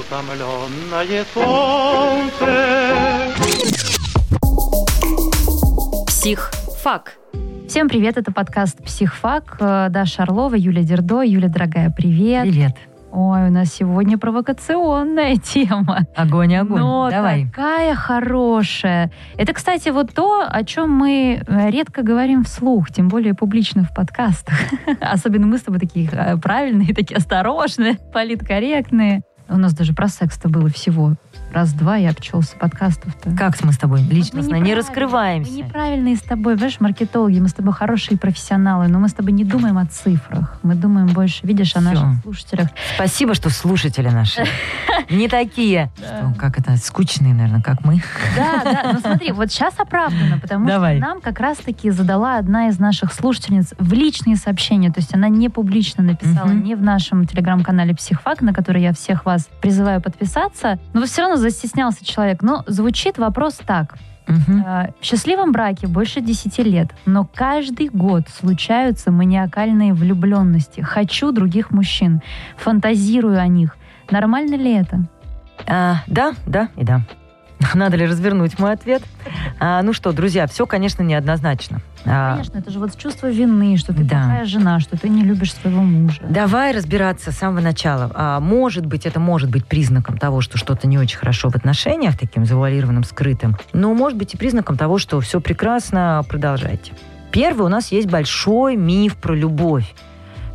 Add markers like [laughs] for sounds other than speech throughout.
утомленное солнце. Психфак. Всем привет, это подкаст «Психфак». Э, Даша Орлова, Юля Дердо. Юля, дорогая, привет. Привет. Ой, у нас сегодня провокационная [laughs] тема. Огонь, огонь. Но Давай. такая хорошая. Это, кстати, вот то, о чем мы э, редко говорим вслух, тем более публично в подкастах. [laughs] Особенно мы с тобой такие э, правильные, [laughs] такие осторожные, политкорректные. У нас даже про секс-то было всего раз-два, я обчелся подкастов-то. Как мы с тобой личностно Мы не раскрываемся? Мы неправильные с тобой, понимаешь, маркетологи, мы с тобой хорошие профессионалы, но мы с тобой не думаем о цифрах. Мы думаем больше, видишь, о Всё. наших слушателях. Спасибо, что слушатели наши [laughs] не такие, как это, скучные, наверное, как мы. Да, да, ну смотри, вот сейчас оправдано, потому что нам как раз-таки задала одна из наших слушательниц в личные сообщения, то есть она не публично написала, не в нашем телеграм-канале «Психфак», на который я всех вас призываю подписаться, но все равно застеснялся человек. Но звучит вопрос так. Э, В счастливом браке больше 10 лет, но каждый год случаются маниакальные влюбленности. Хочу других мужчин, фантазирую о них. Нормально ли это? А, Да, да и да. [laughs] Надо ли развернуть мой ответ? А, ну что, друзья, все, конечно, неоднозначно. А, Конечно, это же вот чувство вины, что ты Да. плохая жена, что ты не любишь своего мужа. Давай разбираться с самого начала. А, может быть, это может быть признаком того, что что-то не очень хорошо в отношениях, таким завуалированным, скрытым. Но может быть и признаком того, что все прекрасно, продолжайте. Первый, у нас есть большой миф про любовь.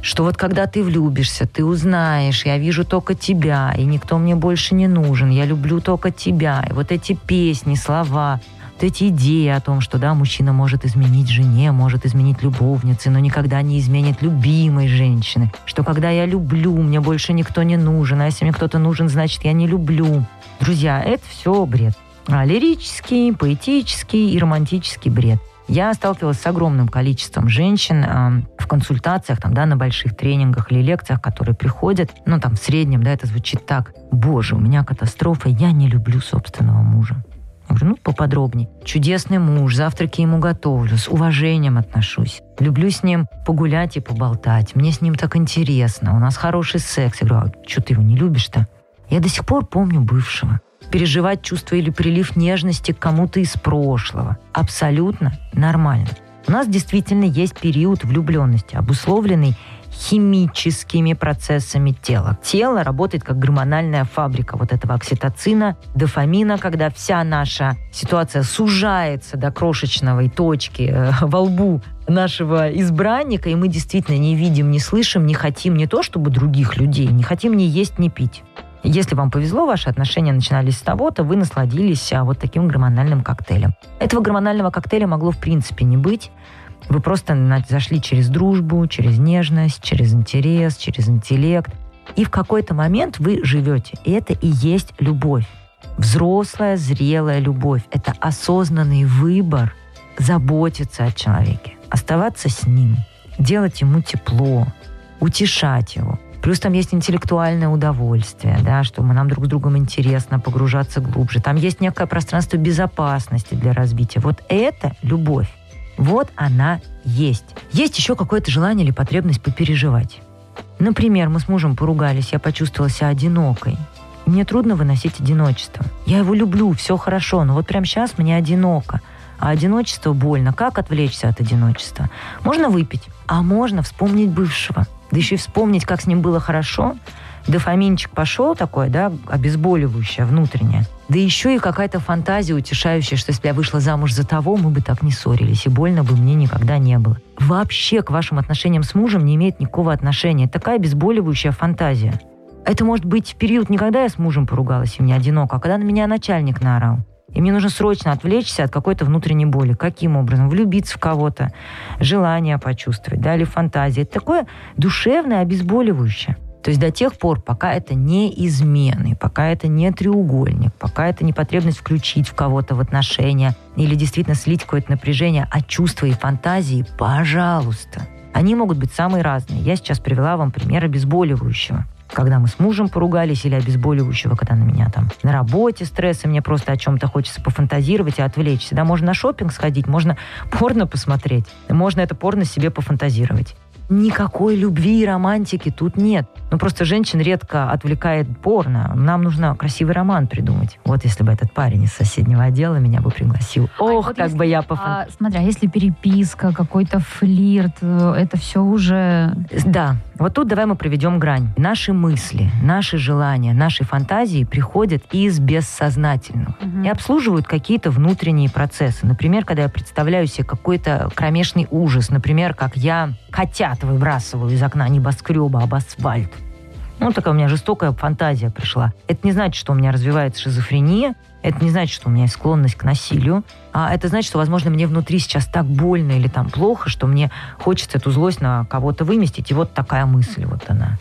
Что вот когда ты влюбишься, ты узнаешь, я вижу только тебя, и никто мне больше не нужен, я люблю только тебя. И вот эти песни, слова, вот эти идеи о том, что да, мужчина может изменить жене, может изменить любовнице, но никогда не изменит любимой женщины. Что когда я люблю, мне больше никто не нужен, а если мне кто-то нужен, значит я не люблю. Друзья, это все бред. А, лирический, поэтический и романтический бред. Я сталкивалась с огромным количеством женщин а, в консультациях, там, да, на больших тренингах или лекциях, которые приходят. Ну, там, в среднем, да, это звучит так. Боже, у меня катастрофа, я не люблю собственного мужа. Я говорю, ну, поподробнее. Чудесный муж, завтраки ему готовлю, с уважением отношусь. Люблю с ним погулять и поболтать. Мне с ним так интересно. У нас хороший секс. Я говорю, а что ты его не любишь-то? Я до сих пор помню бывшего. Переживать чувство или прилив нежности к кому-то из прошлого. Абсолютно нормально. У нас действительно есть период влюбленности, обусловленный химическими процессами тела. Тело работает как гормональная фабрика вот этого окситоцина, дофамина, когда вся наша ситуация сужается до крошечной точки э, во лбу нашего избранника, и мы действительно не видим, не слышим, не хотим не то, чтобы других людей, не хотим ни есть, ни пить. Если вам повезло, ваши отношения начинались с того-то, вы насладились а, вот таким гормональным коктейлем. Этого гормонального коктейля могло в принципе не быть. Вы просто зашли через дружбу, через нежность, через интерес, через интеллект. И в какой-то момент вы живете. И это и есть любовь. Взрослая, зрелая любовь. Это осознанный выбор заботиться о человеке, оставаться с ним, делать ему тепло, утешать его. Плюс там есть интеллектуальное удовольствие, да, что мы, нам друг с другом интересно погружаться глубже. Там есть некое пространство безопасности для развития. Вот это любовь. Вот она есть. Есть еще какое-то желание или потребность попереживать. Например, мы с мужем поругались, я почувствовала себя одинокой. Мне трудно выносить одиночество. Я его люблю, все хорошо, но вот прямо сейчас мне одиноко. А одиночество больно. Как отвлечься от одиночества? Можно выпить, а можно вспомнить бывшего. Да еще и вспомнить, как с ним было хорошо. Дофаминчик пошел такой, да, обезболивающее, внутреннее. Да еще и какая-то фантазия утешающая, что если я вышла замуж за того, мы бы так не ссорились, и больно бы мне никогда не было. Вообще к вашим отношениям с мужем не имеет никакого отношения. Такая обезболивающая фантазия. Это может быть период не когда я с мужем поругалась и мне одиноко, а когда на меня начальник наорал. И мне нужно срочно отвлечься от какой-то внутренней боли. Каким образом? Влюбиться в кого-то, желание почувствовать, да, или фантазия. Это такое душевное, обезболивающее. То есть до тех пор, пока это не измены, пока это не треугольник, пока это не потребность включить в кого-то в отношения или действительно слить какое-то напряжение, а чувства и фантазии, пожалуйста. Они могут быть самые разные. Я сейчас привела вам пример обезболивающего когда мы с мужем поругались, или обезболивающего, когда на меня там на работе стресс, и мне просто о чем-то хочется пофантазировать и отвлечься. Да, можно на шопинг сходить, можно порно посмотреть, можно это порно себе пофантазировать. Никакой любви и романтики тут нет. Ну, просто женщин редко отвлекает порно. Нам нужно красивый роман придумать. Вот если бы этот парень из соседнего отдела меня бы пригласил. А Ох, вот как если- бы я пофан... А, смотри, а если переписка, какой-то флирт, э, это все уже... Да, вот тут давай мы проведем грань. Наши мысли, наши желания, наши фантазии приходят из бессознательного и обслуживают какие-то внутренние процессы. Например, когда я представляю себе какой-то кромешный ужас, например, как я котят выбрасываю из окна небоскреба об асфальт. Ну, такая у меня жестокая фантазия пришла. Это не значит, что у меня развивается шизофрения, это не значит, что у меня есть склонность к насилию, а это значит, что, возможно, мне внутри сейчас так больно или там плохо, что мне хочется эту злость на кого-то выместить, и вот такая мысль вот она.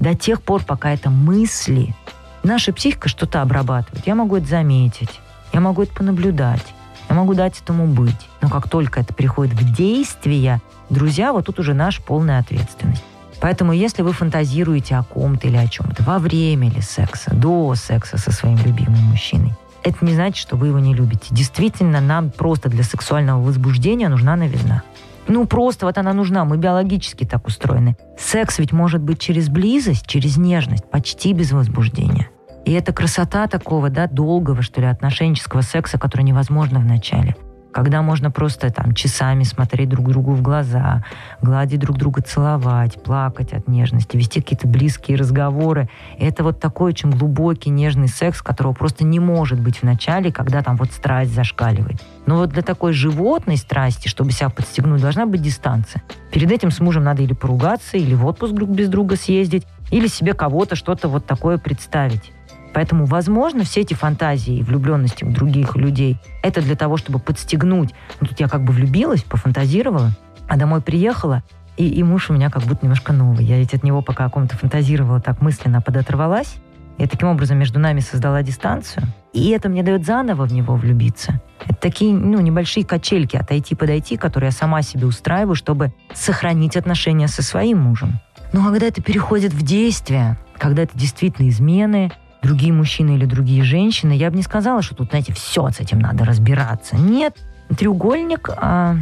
До тех пор, пока это мысли, наша психика что-то обрабатывает. Я могу это заметить, я могу это понаблюдать, я могу дать этому быть. Но как только это приходит в действие, друзья, вот тут уже наша полная ответственность. Поэтому если вы фантазируете о ком-то или о чем-то во время или секса, до секса со своим любимым мужчиной, это не значит, что вы его не любите. Действительно, нам просто для сексуального возбуждения нужна новизна. Ну, просто вот она нужна, мы биологически так устроены. Секс ведь может быть через близость, через нежность, почти без возбуждения. И это красота такого, да, долгого, что ли, отношенческого секса, который невозможно в начале. Когда можно просто там часами смотреть друг другу в глаза, гладить друг друга, целовать, плакать от нежности, вести какие-то близкие разговоры. И это вот такой очень глубокий, нежный секс, которого просто не может быть в начале, когда там вот страсть зашкаливает. Но вот для такой животной страсти, чтобы себя подстегнуть, должна быть дистанция. Перед этим с мужем надо или поругаться, или в отпуск друг без друга съездить, или себе кого-то что-то вот такое представить. Поэтому, возможно, все эти фантазии и влюбленности в других людей, это для того, чтобы подстегнуть. Ну, тут я как бы влюбилась, пофантазировала, а домой приехала, и, и муж у меня как будто немножко новый. Я ведь от него пока о ком-то фантазировала, так мысленно подоторвалась. И таким образом между нами создала дистанцию. И это мне дает заново в него влюбиться. Это такие ну, небольшие качельки, отойти-подойти, которые я сама себе устраиваю, чтобы сохранить отношения со своим мужем. Но когда это переходит в действие, когда это действительно измены, другие мужчины или другие женщины, я бы не сказала, что тут, знаете, все с этим надо разбираться. Нет, треугольник а,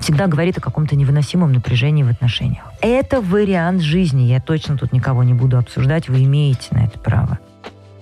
всегда говорит о каком-то невыносимом напряжении в отношениях. Это вариант жизни. Я точно тут никого не буду обсуждать. Вы имеете на это право.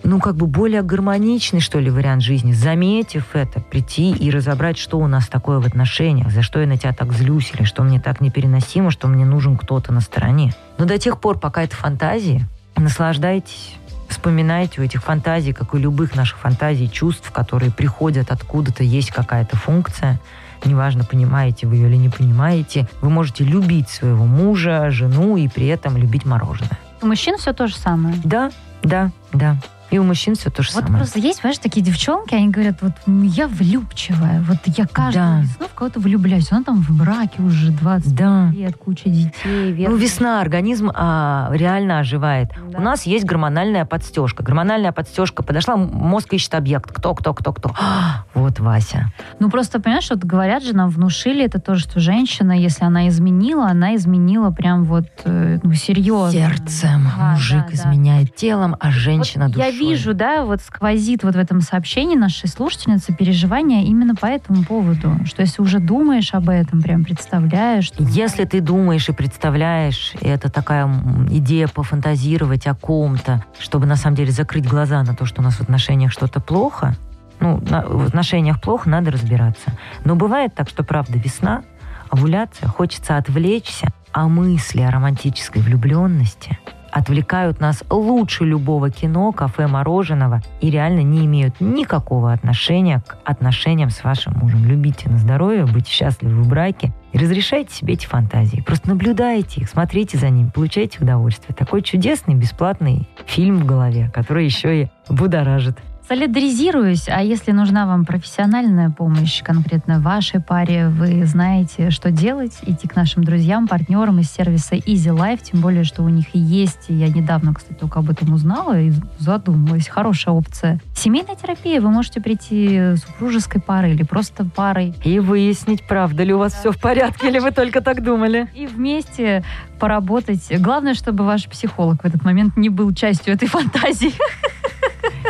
Ну, как бы более гармоничный, что ли, вариант жизни. Заметив это, прийти и разобрать, что у нас такое в отношениях, за что я на тебя так злюсь, или что мне так непереносимо, что мне нужен кто-то на стороне. Но до тех пор, пока это фантазии, наслаждайтесь вспоминайте у этих фантазий, как и у любых наших фантазий, чувств, которые приходят откуда-то, есть какая-то функция. Неважно, понимаете вы ее или не понимаете. Вы можете любить своего мужа, жену и при этом любить мороженое. У мужчин все то же самое. Да, да, да. И у мужчин все то же Вот самое. просто есть, понимаешь, такие девчонки, они говорят, вот я влюбчивая, вот я каждую Да. весну в кого-то влюбляюсь. Она там в браке уже 20 Да. лет, куча детей. Ну, верно. весна, организм а, реально оживает. Да. У нас есть гормональная подстежка. Гормональная подстежка подошла, мозг ищет объект. Кто, кто, кто, кто. А, вот Вася. Ну, просто, понимаешь, вот говорят же, нам внушили это тоже, что женщина, если она изменила, она изменила прям вот, э, ну, серьезно. Сердцем Да, мужик да, да. изменяет телом, а женщина Вот душой. Вижу, да, вот сквозит вот в этом сообщении нашей слушательницы переживания именно по этому поводу, что если уже думаешь об этом, прям представляешь, что... Если ты думаешь и представляешь, и это такая идея пофантазировать о ком-то, чтобы на самом деле закрыть глаза на то, что у нас в отношениях что-то плохо, ну, на- в отношениях плохо, надо разбираться. Но бывает так, что правда весна, овуляция, хочется отвлечься, а мысли о романтической влюбленности отвлекают нас лучше любого кино, кафе, мороженого и реально не имеют никакого отношения к отношениям с вашим мужем. Любите на здоровье, будьте счастливы в браке и разрешайте себе эти фантазии. Просто наблюдайте их, смотрите за ними, получайте удовольствие. Такой чудесный, бесплатный фильм в голове, который еще и будоражит. Солидаризируюсь, а если нужна вам профессиональная помощь конкретно вашей паре, вы знаете, что делать, идти к нашим друзьям, партнерам из сервиса Easy Life, тем более, что у них и есть, я недавно, кстати, только об этом узнала и задумалась, хорошая опция. Семейная терапия, вы можете прийти супружеской парой или просто парой, И выяснить, правда ли у вас все в порядке, или вы только так думали. и вместе поработать. Главное, чтобы ваш психолог в этот момент не был частью этой фантазии.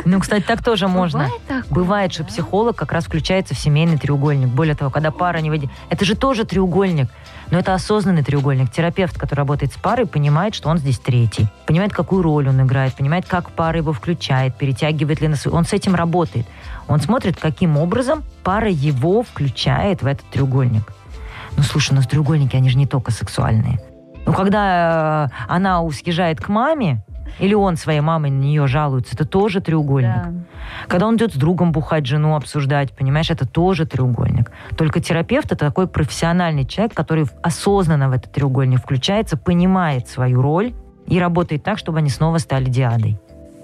Ну, кстати, так тоже можно. Бывает что психолог как раз включается в семейный треугольник. Более того, когда пара не води... Это же тоже треугольник. Но это осознанный треугольник. Терапевт, который работает с парой, понимает, что он здесь третий. Понимает, какую роль он играет, понимает, как пара его включает, перетягивает ли на свой... Он с этим работает. Он смотрит, каким образом пара его включает в этот треугольник. Ну, слушай, у нас треугольники, они же не только сексуальные. Ну, когда э, она съезжает к маме, или он своей мамой на нее жалуется, это тоже треугольник. Да. Когда он идет с другом бухать, жену обсуждать, понимаешь, это тоже треугольник. Только терапевт это такой профессиональный человек, который осознанно в этот треугольник включается, понимает свою роль и работает так, чтобы они снова стали диадой.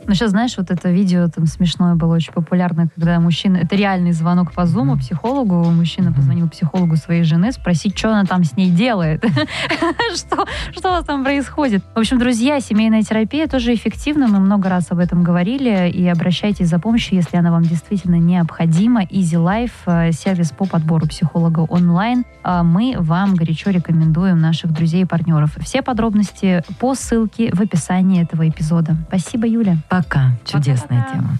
Ну, сейчас, знаешь, вот это видео там смешное было очень популярно, когда мужчина... Это реальный звонок по зуму психологу. Мужчина позвонил психологу своей жены спросить, что она там с ней делает. [laughs] Что что у вас там происходит? В общем, друзья, семейная терапия тоже эффективна. Мы много раз об этом говорили. И обращайтесь за помощью, если она вам действительно необходима. Easy Life, э, сервис по подбору психолога онлайн. А Мы вам горячо рекомендуем наших друзей и партнеров. Все подробности по ссылке в описании этого эпизода. Спасибо, Юля. Пока. Чудесная Пока-пока. тема.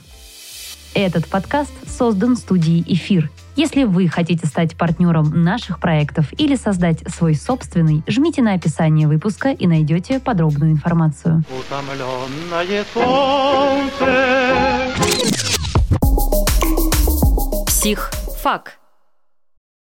Этот подкаст создан студией «Эфир». Если вы хотите стать партнером наших проектов или создать свой собственный, жмите на описание выпуска и найдете подробную информацию. солнце. Психфак.